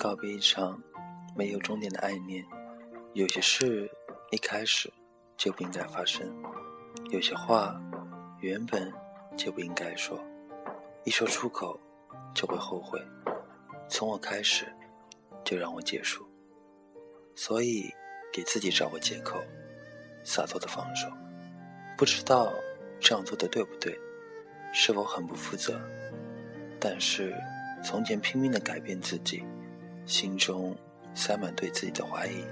告别一场没有终点的爱恋。有些事一开始就不应该发生，有些话原本就不应该说，一说出口就会后悔。从我开始，就让我结束。所以，给自己找个借口，洒脱的放手。不知道这样做的对不对，是否很不负责？但是，从前拼命的改变自己，心中塞满对自己的怀疑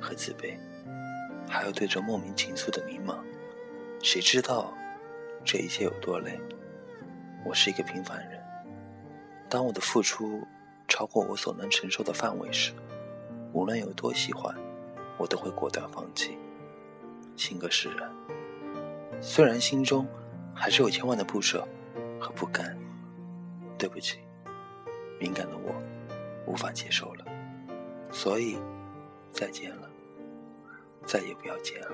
和自卑，还有对这莫名情愫的迷茫。谁知道这一切有多累？我是一个平凡人。当我的付出超过我所能承受的范围时，无论有多喜欢，我都会果断放弃。性格使然，虽然心中还是有千万的不舍和不甘。对不起，敏感的我无法接受了，所以再见了，再也不要见了。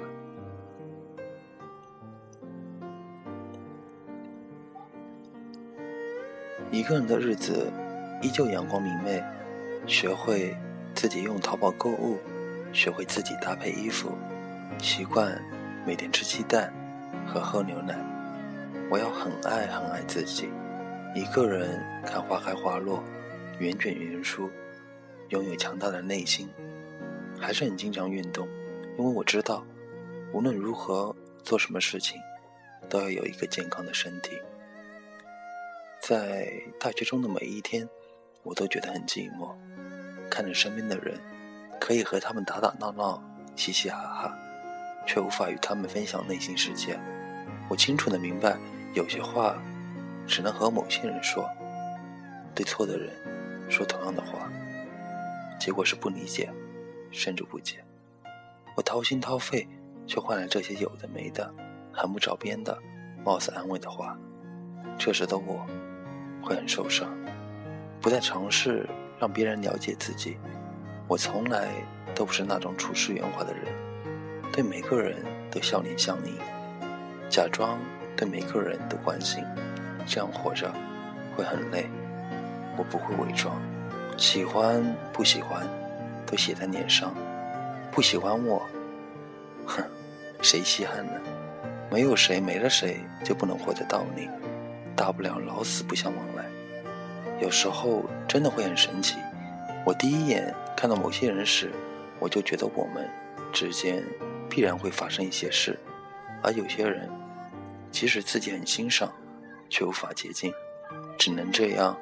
一个人的日子依旧阳光明媚，学会。自己用淘宝购物，学会自己搭配衣服，习惯每天吃鸡蛋和喝牛奶。我要很爱很爱自己，一个人看花开花落，圆卷圆舒，拥有强大的内心。还是很经常运动，因为我知道，无论如何做什么事情，都要有一个健康的身体。在大学中的每一天，我都觉得很寂寞。看着身边的人，可以和他们打打闹闹、嘻嘻哈哈，却无法与他们分享内心世界。我清楚的明白，有些话只能和某些人说。对错的人说同样的话，结果是不理解，甚至不解。我掏心掏肺，却换来这些有的没的、很不着边的、貌似安慰的话。这时的我会很受伤，不再尝试。让别人了解自己，我从来都不是那种处事圆滑的人，对每个人都笑脸相迎，假装对每个人都关心，这样活着会很累。我不会伪装，喜欢不喜欢都写在脸上，不喜欢我，哼，谁稀罕呢？没有谁没了谁就不能活的道理，大不了老死不相往来。有时候真的会很神奇，我第一眼看到某些人时，我就觉得我们之间必然会发生一些事，而有些人，即使自己很欣赏，却无法接近，只能这样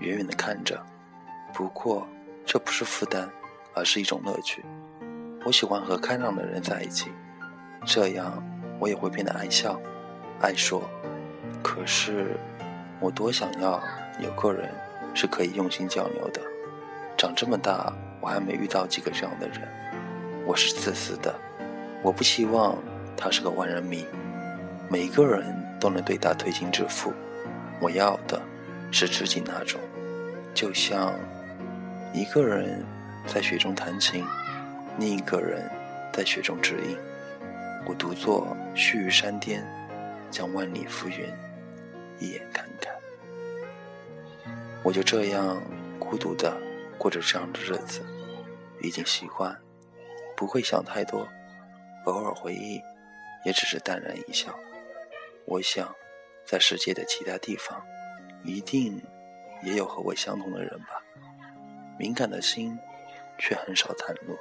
远远的看着。不过这不是负担，而是一种乐趣。我喜欢和开朗的人在一起，这样我也会变得爱笑、爱说。可是我多想要。有个人是可以用心交流的。长这么大，我还没遇到几个这样的人。我是自私的，我不希望他是个万人迷，每一个人都能对他推心置腹。我要的是知己那种，就像一个人在雪中弹琴，另一个人在雪中指引。我独坐须臾山巅，将万里浮云一眼看看。我就这样孤独的过着这样的日子，已经习惯，不会想太多，偶尔回忆，也只是淡然一笑。我想，在世界的其他地方，一定也有和我相同的人吧。敏感的心，却很少袒露。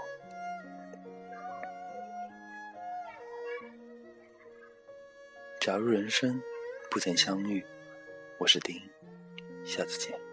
假如人生不曾相遇，我是丁，下次见。